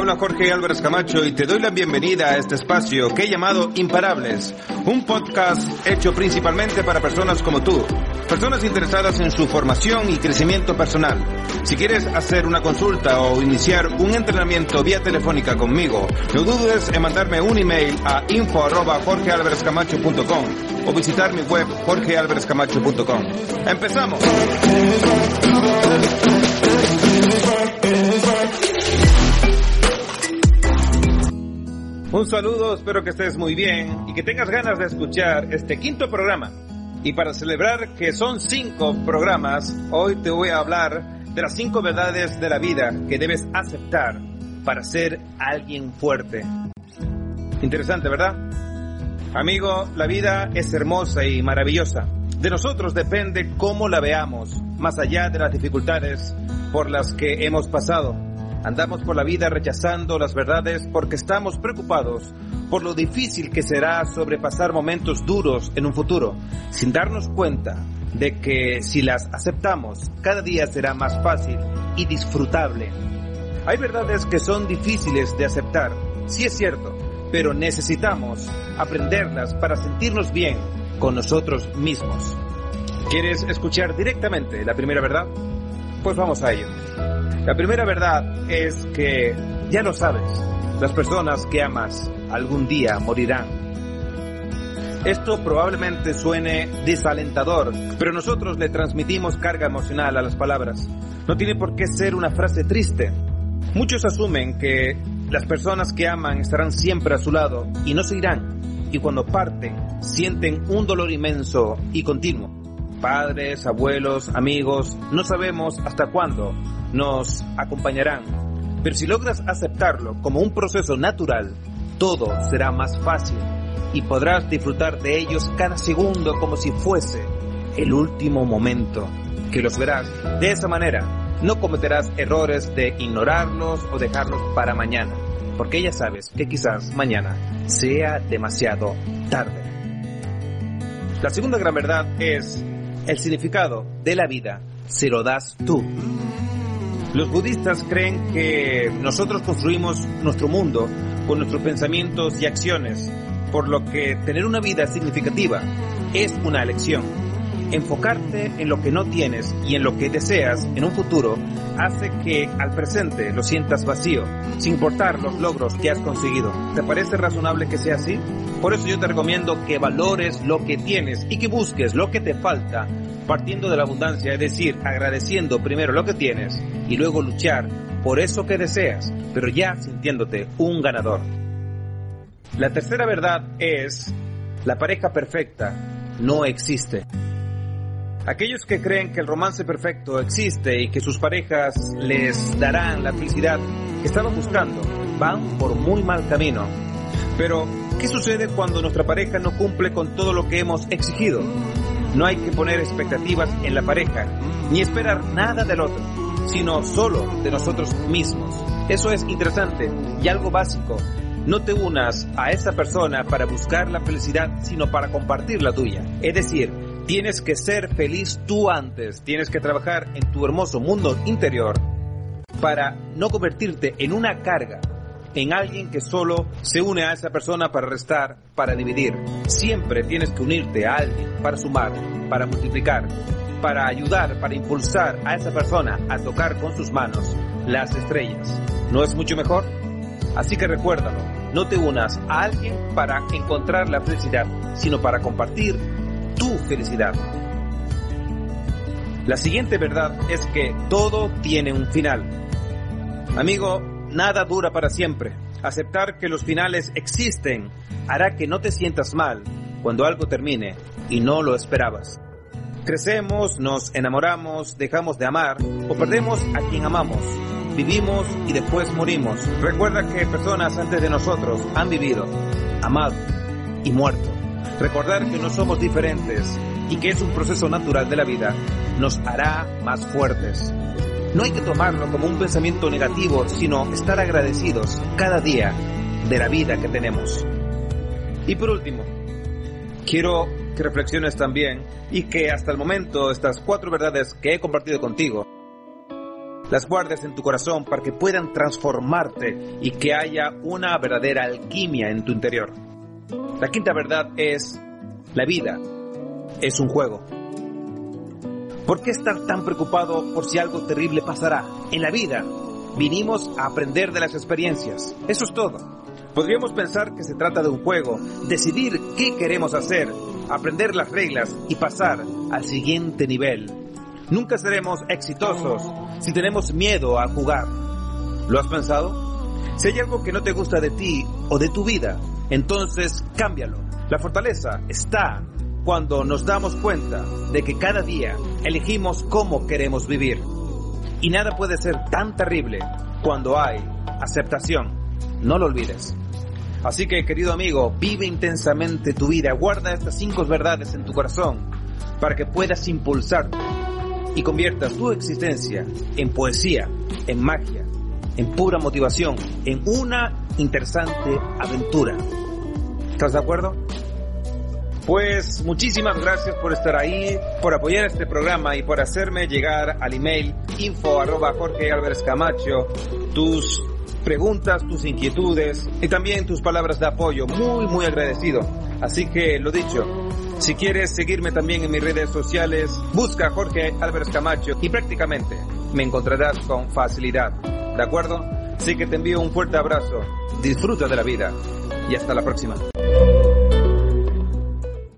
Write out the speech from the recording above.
habla Jorge Álvarez Camacho y te doy la bienvenida a este espacio que he llamado Imparables, un podcast hecho principalmente para personas como tú, personas interesadas en su formación y crecimiento personal. Si quieres hacer una consulta o iniciar un entrenamiento vía telefónica conmigo, no dudes en mandarme un email a info arroba jorgealvarezcamacho.com o visitar mi web jorgealvarezcamacho.com. ¡Empezamos! Un saludo, espero que estés muy bien y que tengas ganas de escuchar este quinto programa. Y para celebrar que son cinco programas, hoy te voy a hablar de las cinco verdades de la vida que debes aceptar para ser alguien fuerte. Interesante, ¿verdad? Amigo, la vida es hermosa y maravillosa. De nosotros depende cómo la veamos, más allá de las dificultades por las que hemos pasado. Andamos por la vida rechazando las verdades porque estamos preocupados por lo difícil que será sobrepasar momentos duros en un futuro, sin darnos cuenta de que si las aceptamos, cada día será más fácil y disfrutable. Hay verdades que son difíciles de aceptar, sí es cierto, pero necesitamos aprenderlas para sentirnos bien con nosotros mismos. ¿Quieres escuchar directamente la primera verdad? Pues vamos a ello. La primera verdad es que, ya lo sabes, las personas que amas algún día morirán. Esto probablemente suene desalentador, pero nosotros le transmitimos carga emocional a las palabras. No tiene por qué ser una frase triste. Muchos asumen que las personas que aman estarán siempre a su lado y no se irán. Y cuando parten, sienten un dolor inmenso y continuo. Padres, abuelos, amigos, no sabemos hasta cuándo nos acompañarán. Pero si logras aceptarlo como un proceso natural, todo será más fácil y podrás disfrutar de ellos cada segundo como si fuese el último momento, que los verás de esa manera. No cometerás errores de ignorarlos o dejarlos para mañana, porque ya sabes que quizás mañana sea demasiado tarde. La segunda gran verdad es el significado de la vida se lo das tú. Los budistas creen que nosotros construimos nuestro mundo con nuestros pensamientos y acciones, por lo que tener una vida significativa es una elección. Enfocarte en lo que no tienes y en lo que deseas en un futuro hace que al presente lo sientas vacío, sin importar los logros que has conseguido. ¿Te parece razonable que sea así? Por eso yo te recomiendo que valores lo que tienes y que busques lo que te falta partiendo de la abundancia, es decir, agradeciendo primero lo que tienes y luego luchar por eso que deseas, pero ya sintiéndote un ganador. La tercera verdad es, la pareja perfecta no existe. Aquellos que creen que el romance perfecto existe y que sus parejas les darán la felicidad que estaban buscando, van por muy mal camino. Pero, ¿qué sucede cuando nuestra pareja no cumple con todo lo que hemos exigido? No hay que poner expectativas en la pareja, ni esperar nada del otro, sino solo de nosotros mismos. Eso es interesante y algo básico. No te unas a esa persona para buscar la felicidad, sino para compartir la tuya. Es decir, tienes que ser feliz tú antes, tienes que trabajar en tu hermoso mundo interior para no convertirte en una carga, en alguien que solo se une a esa persona para restar, para dividir. Siempre tienes que unirte a alguien para sumar, para multiplicar, para ayudar, para impulsar a esa persona a tocar con sus manos las estrellas. ¿No es mucho mejor? Así que recuérdalo, no te unas a alguien para encontrar la felicidad, sino para compartir tu felicidad. La siguiente verdad es que todo tiene un final. Amigo, nada dura para siempre. Aceptar que los finales existen hará que no te sientas mal cuando algo termine y no lo esperabas. Crecemos, nos enamoramos, dejamos de amar o perdemos a quien amamos. Vivimos y después morimos. Recuerda que personas antes de nosotros han vivido, amado y muerto. Recordar que no somos diferentes y que es un proceso natural de la vida nos hará más fuertes. No hay que tomarlo como un pensamiento negativo, sino estar agradecidos cada día de la vida que tenemos. Y por último, quiero que reflexiones también y que hasta el momento estas cuatro verdades que he compartido contigo las guardes en tu corazón para que puedan transformarte y que haya una verdadera alquimia en tu interior. La quinta verdad es, la vida es un juego. ¿Por qué estar tan preocupado por si algo terrible pasará? En la vida vinimos a aprender de las experiencias. Eso es todo. Podríamos pensar que se trata de un juego, decidir qué queremos hacer, aprender las reglas y pasar al siguiente nivel. Nunca seremos exitosos si tenemos miedo a jugar. ¿Lo has pensado? Si hay algo que no te gusta de ti o de tu vida, entonces cámbialo. La fortaleza está cuando nos damos cuenta de que cada día elegimos cómo queremos vivir. Y nada puede ser tan terrible cuando hay aceptación. No lo olvides. Así que, querido amigo, vive intensamente tu vida, guarda estas cinco verdades en tu corazón para que puedas impulsarte y conviertas tu existencia en poesía, en magia, en pura motivación, en una interesante aventura. ¿Estás de acuerdo? Pues muchísimas gracias por estar ahí, por apoyar este programa y por hacerme llegar al email info arroba Jorge tus preguntas, tus inquietudes y también tus palabras de apoyo. Muy, muy agradecido. Así que lo dicho, si quieres seguirme también en mis redes sociales, busca Jorge Álvarez Camacho y prácticamente me encontrarás con facilidad. ¿De acuerdo? Así que te envío un fuerte abrazo, disfruta de la vida y hasta la próxima.